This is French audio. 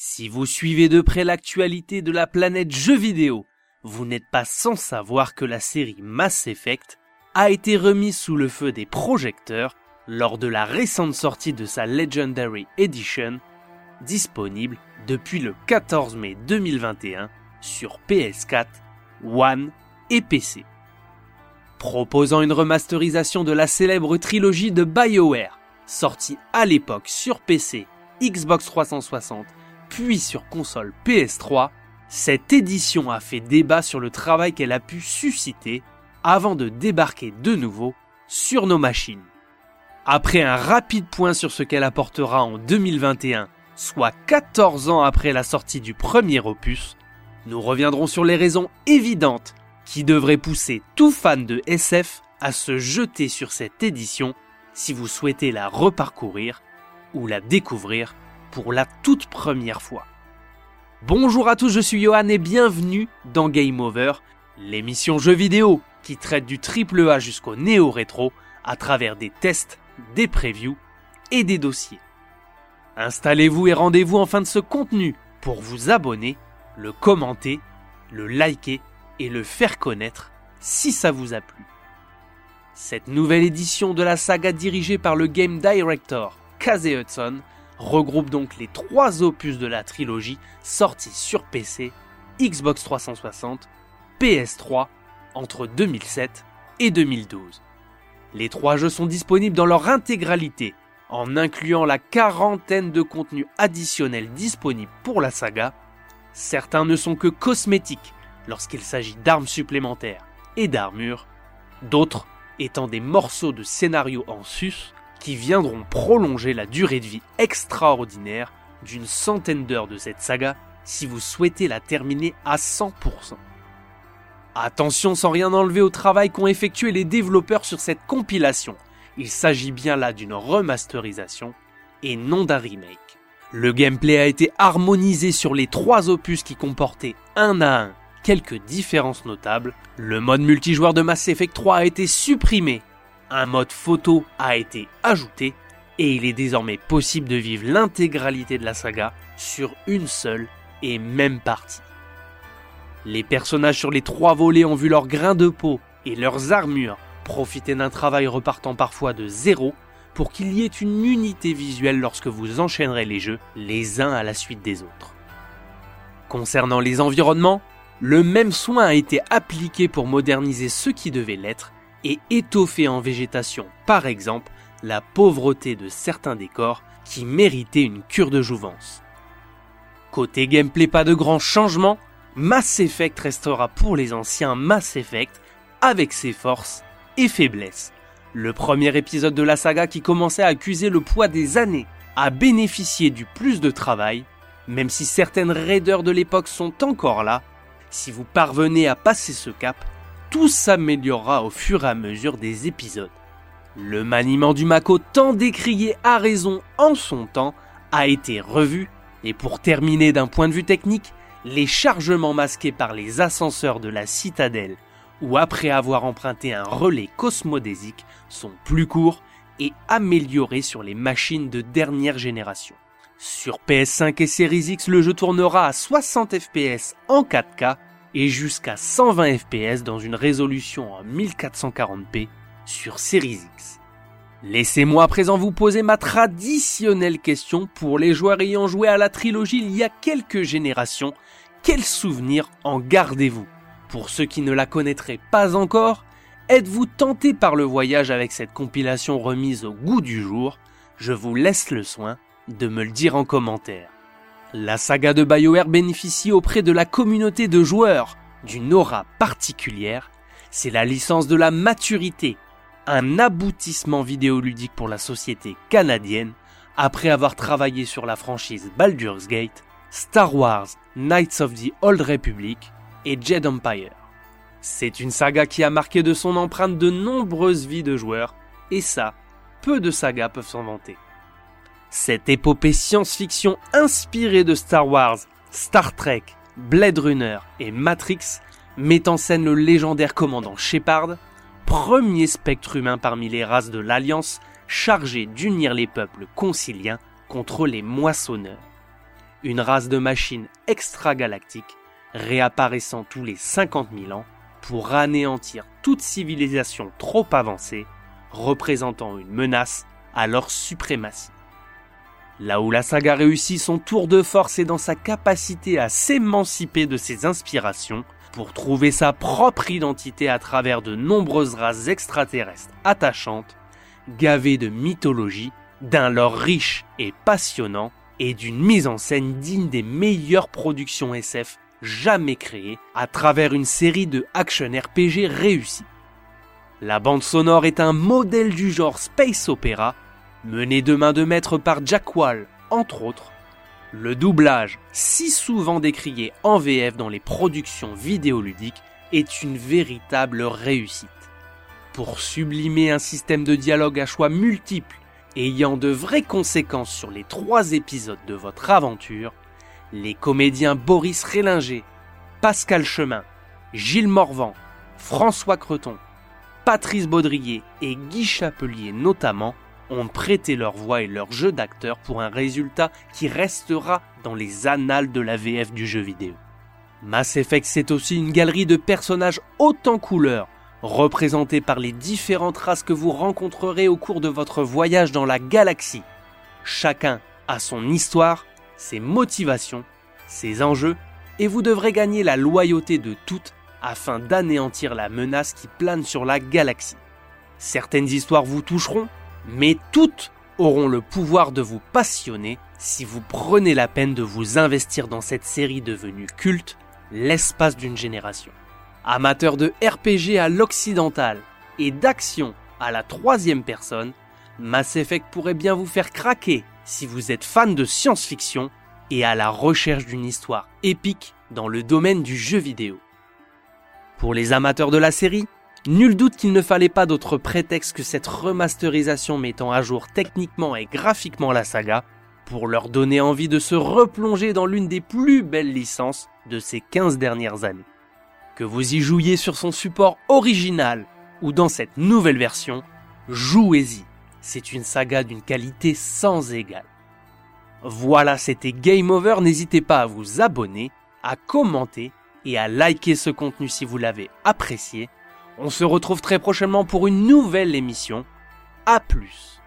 Si vous suivez de près l'actualité de la planète jeux vidéo, vous n'êtes pas sans savoir que la série Mass Effect a été remise sous le feu des projecteurs lors de la récente sortie de sa Legendary Edition, disponible depuis le 14 mai 2021 sur PS4, One et PC. Proposant une remasterisation de la célèbre trilogie de BioWare, sortie à l'époque sur PC, Xbox 360, puis sur console PS3, cette édition a fait débat sur le travail qu'elle a pu susciter avant de débarquer de nouveau sur nos machines. Après un rapide point sur ce qu'elle apportera en 2021, soit 14 ans après la sortie du premier opus, nous reviendrons sur les raisons évidentes qui devraient pousser tout fan de SF à se jeter sur cette édition si vous souhaitez la reparcourir ou la découvrir pour la toute première fois. Bonjour à tous, je suis Johan et bienvenue dans Game Over, l'émission jeux vidéo qui traite du triple A jusqu'au néo-rétro à travers des tests, des previews et des dossiers. Installez-vous et rendez-vous en fin de ce contenu pour vous abonner, le commenter, le liker et le faire connaître si ça vous a plu. Cette nouvelle édition de la saga dirigée par le game director Casey Hudson regroupe donc les trois opus de la trilogie sortis sur PC, Xbox 360, PS3 entre 2007 et 2012. Les trois jeux sont disponibles dans leur intégralité, en incluant la quarantaine de contenus additionnels disponibles pour la saga. Certains ne sont que cosmétiques lorsqu'il s'agit d'armes supplémentaires et d'armures, d'autres étant des morceaux de scénario en sus qui viendront prolonger la durée de vie extraordinaire d'une centaine d'heures de cette saga si vous souhaitez la terminer à 100%. Attention sans rien enlever au travail qu'ont effectué les développeurs sur cette compilation, il s'agit bien là d'une remasterisation et non d'un remake. Le gameplay a été harmonisé sur les trois opus qui comportaient un à un quelques différences notables. Le mode multijoueur de Mass Effect 3 a été supprimé un mode photo a été ajouté et il est désormais possible de vivre l'intégralité de la saga sur une seule et même partie. Les personnages sur les trois volets ont vu leurs grains de peau et leurs armures profiter d'un travail repartant parfois de zéro pour qu'il y ait une unité visuelle lorsque vous enchaînerez les jeux les uns à la suite des autres. Concernant les environnements, le même soin a été appliqué pour moderniser ce qui devait l'être et étoffer en végétation, par exemple, la pauvreté de certains décors qui méritaient une cure de jouvence. Côté gameplay, pas de grands changements, Mass Effect restera pour les anciens Mass Effect avec ses forces et faiblesses. Le premier épisode de la saga qui commençait à accuser le poids des années a bénéficié du plus de travail, même si certaines raideurs de l'époque sont encore là, si vous parvenez à passer ce cap, tout s'améliorera au fur et à mesure des épisodes. Le maniement du Mako tant décrié à raison en son temps a été revu et pour terminer d'un point de vue technique, les chargements masqués par les ascenseurs de la citadelle ou après avoir emprunté un relais cosmodésique sont plus courts et améliorés sur les machines de dernière génération. Sur PS5 et Series X, le jeu tournera à 60 fps en 4K et jusqu'à 120 fps dans une résolution en 1440p sur Series X. Laissez-moi à présent vous poser ma traditionnelle question pour les joueurs ayant joué à la trilogie il y a quelques générations. Quels souvenirs en gardez-vous? Pour ceux qui ne la connaîtraient pas encore, êtes-vous tenté par le voyage avec cette compilation remise au goût du jour? Je vous laisse le soin de me le dire en commentaire. La saga de BioWare bénéficie auprès de la communauté de joueurs d'une aura particulière. C'est la licence de la maturité, un aboutissement vidéoludique pour la société canadienne après avoir travaillé sur la franchise Baldur's Gate, Star Wars, Knights of the Old Republic et Jedi Empire. C'est une saga qui a marqué de son empreinte de nombreuses vies de joueurs, et ça, peu de sagas peuvent s'en vanter. Cette épopée science-fiction inspirée de Star Wars, Star Trek, Blade Runner et Matrix met en scène le légendaire commandant Shepard, premier spectre humain parmi les races de l'Alliance chargé d'unir les peuples conciliens contre les moissonneurs. une race de machines extragalactiques réapparaissant tous les 50 000 ans pour anéantir toute civilisation trop avancée représentant une menace à leur suprématie. Là où la saga réussit son tour de force est dans sa capacité à s'émanciper de ses inspirations pour trouver sa propre identité à travers de nombreuses races extraterrestres attachantes, gavées de mythologie, d'un lore riche et passionnant et d'une mise en scène digne des meilleures productions SF jamais créées à travers une série de action RPG réussis. La bande sonore est un modèle du genre space opera, mené de main de maître par Jack Wall, entre autres. Le doublage, si souvent décrié en VF dans les productions vidéoludiques, est une véritable réussite. Pour sublimer un système de dialogue à choix multiples, ayant de vraies conséquences sur les trois épisodes de votre aventure, les comédiens Boris Rélinger, Pascal Chemin, Gilles Morvan, François Creton, Patrice Baudrier et Guy Chapelier notamment ont prêté leur voix et leur jeu d'acteur pour un résultat qui restera dans les annales de la VF du jeu vidéo. Mass Effect c'est aussi une galerie de personnages haute en couleurs, représentés par les différentes races que vous rencontrerez au cours de votre voyage dans la galaxie. Chacun a son histoire, ses motivations, ses enjeux, et vous devrez gagner la loyauté de toutes afin d'anéantir la menace qui plane sur la galaxie. Certaines histoires vous toucheront, mais toutes auront le pouvoir de vous passionner si vous prenez la peine de vous investir dans cette série devenue culte l'espace d'une génération. Amateur de RPG à l'occidental et d'action à la troisième personne, Mass Effect pourrait bien vous faire craquer si vous êtes fan de science-fiction et à la recherche d'une histoire épique dans le domaine du jeu vidéo. Pour les amateurs de la série, nul doute qu'il ne fallait pas d'autre prétexte que cette remasterisation mettant à jour techniquement et graphiquement la saga pour leur donner envie de se replonger dans l'une des plus belles licences de ces 15 dernières années. Que vous y jouiez sur son support original ou dans cette nouvelle version, jouez-y. C'est une saga d'une qualité sans égale. Voilà, c'était Game Over. N'hésitez pas à vous abonner, à commenter et à liker ce contenu si vous l'avez apprécié. On se retrouve très prochainement pour une nouvelle émission. A plus